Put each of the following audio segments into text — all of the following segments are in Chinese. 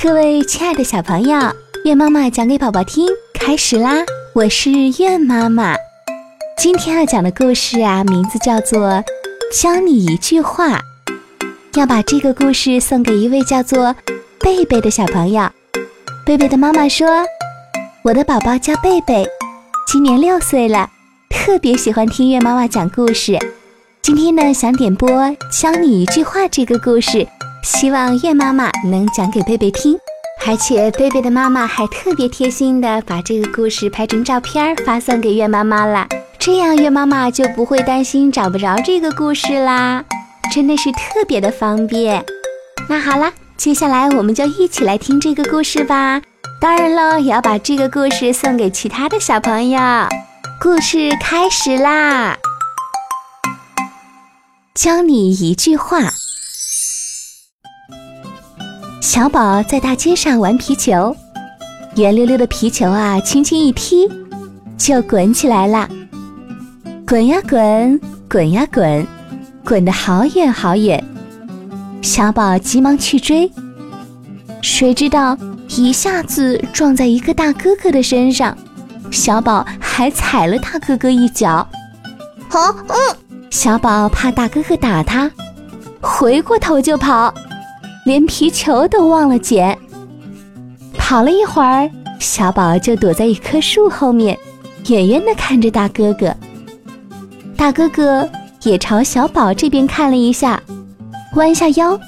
各位亲爱的小朋友，月妈妈讲给宝宝听，开始啦！我是月妈妈。今天要讲的故事啊，名字叫做《教你一句话》。要把这个故事送给一位叫做贝贝的小朋友。贝贝的妈妈说：“我的宝宝叫贝贝，今年六岁了，特别喜欢听月妈妈讲故事。今天呢，想点播《教你一句话》这个故事。”希望月妈妈能讲给贝贝听，而且贝贝的妈妈还特别贴心的把这个故事拍成照片发送给月妈妈了，这样月妈妈就不会担心找不着这个故事啦，真的是特别的方便。那好了，接下来我们就一起来听这个故事吧。当然了，也要把这个故事送给其他的小朋友。故事开始啦，教你一句话。小宝在大街上玩皮球，圆溜溜的皮球啊，轻轻一踢，就滚起来了。滚呀滚，滚呀滚，滚得好远好远。小宝急忙去追，谁知道一下子撞在一个大哥哥的身上，小宝还踩了大哥哥一脚。好，嗯，小宝怕大哥哥打他，回过头就跑。连皮球都忘了捡。跑了一会儿，小宝就躲在一棵树后面，远远地看着大哥哥。大哥哥也朝小宝这边看了一下，弯下腰，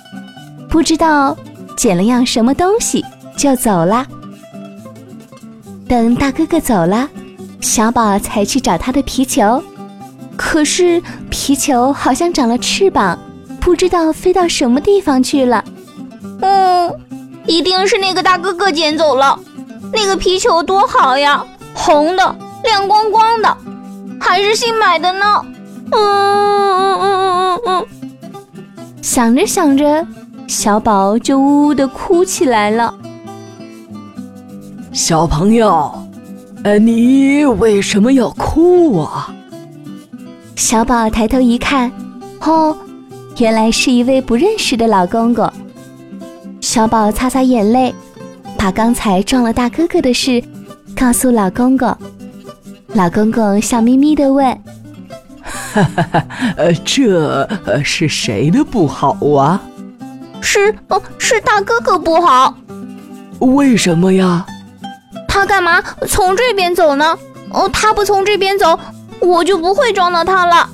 不知道捡了样什么东西，就走了。等大哥哥走了，小宝才去找他的皮球，可是皮球好像长了翅膀，不知道飞到什么地方去了。嗯，一定是那个大哥哥捡走了。那个皮球多好呀，红的，亮光光的，还是新买的呢。嗯嗯嗯嗯嗯嗯。想着想着，小宝就呜呜的哭起来了。小朋友，呃，你为什么要哭啊？小宝抬头一看，哦，原来是一位不认识的老公公。小宝擦擦眼泪，把刚才撞了大哥哥的事告诉老公公。老公公笑眯眯地问：“哈哈哈，呃，这是谁的不好啊？”“是，哦，是大哥哥不好。”“为什么呀？”“他干嘛从这边走呢？哦，他不从这边走，我就不会撞到他了。”“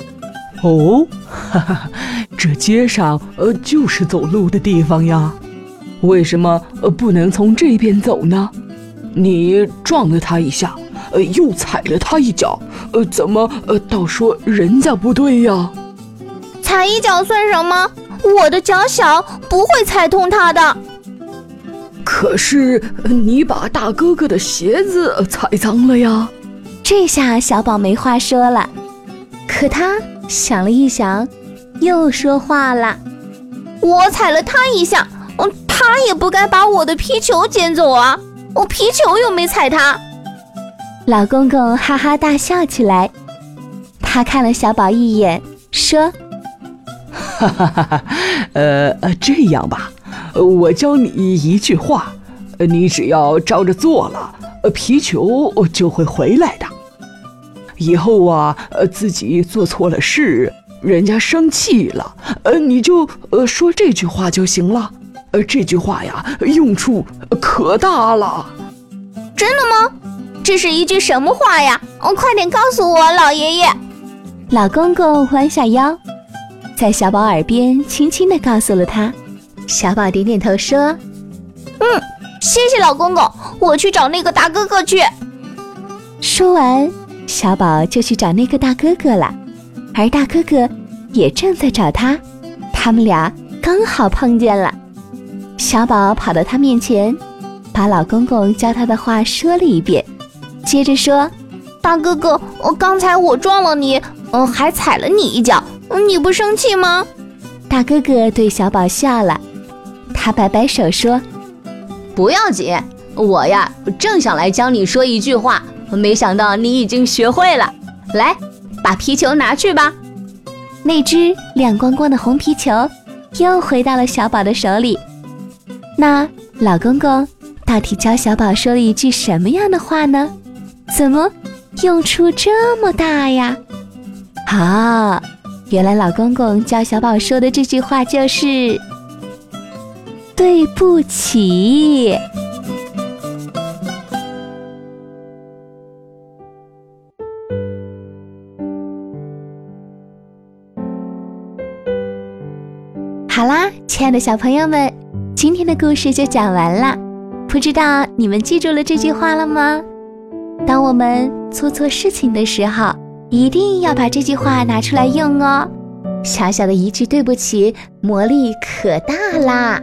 哦，哈哈，这街上呃就是走路的地方呀。”为什么呃不能从这边走呢？你撞了他一下，呃，又踩了他一脚，呃，怎么呃倒说人家不对呀？踩一脚算什么？我的脚小，不会踩痛他的。可是你把大哥哥的鞋子踩脏了呀！这下小宝没话说了。可他想了一想，又说话了：“我踩了他一下。”他也不该把我的皮球捡走啊！我皮球又没踩他。老公公哈哈大笑起来，他看了小宝一眼，说：“哈哈哈哈，呃呃，这样吧，我教你一句话，你只要照着做了，皮球就会回来的。以后啊，自己做错了事，人家生气了，呃，你就呃说这句话就行了。”呃，这句话呀，用处可大了。真的吗？这是一句什么话呀？哦，快点告诉我，老爷爷。老公公弯下腰，在小宝耳边轻轻地告诉了他。小宝点点头说：“嗯，谢谢老公公，我去找那个大哥哥去。”说完，小宝就去找那个大哥哥了，而大哥哥也正在找他，他们俩刚好碰见了。小宝跑到他面前，把老公公教他的话说了一遍，接着说：“大哥哥，我刚才我撞了你，嗯，还踩了你一脚，你不生气吗？”大哥哥对小宝笑了，他摆摆手说：“不要紧，我呀正想来教你说一句话，没想到你已经学会了。来，把皮球拿去吧。”那只亮光光的红皮球又回到了小宝的手里。那老公公到底教小宝说了一句什么样的话呢？怎么用处这么大呀？啊，原来老公公教小宝说的这句话就是“对不起”。好啦，亲爱的小朋友们，今天的故事就讲完了。不知道你们记住了这句话了吗？当我们做错事情的时候，一定要把这句话拿出来用哦。小小的一句对不起，魔力可大啦！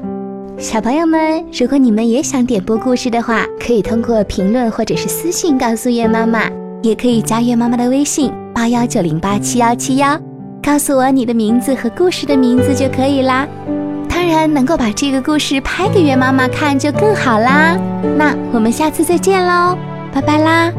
小朋友们，如果你们也想点播故事的话，可以通过评论或者是私信告诉月妈妈，也可以加月妈妈的微信八幺九零八七幺七幺。告诉我你的名字和故事的名字就可以啦。当然，能够把这个故事拍给月妈妈看就更好啦。那我们下次再见喽，拜拜啦。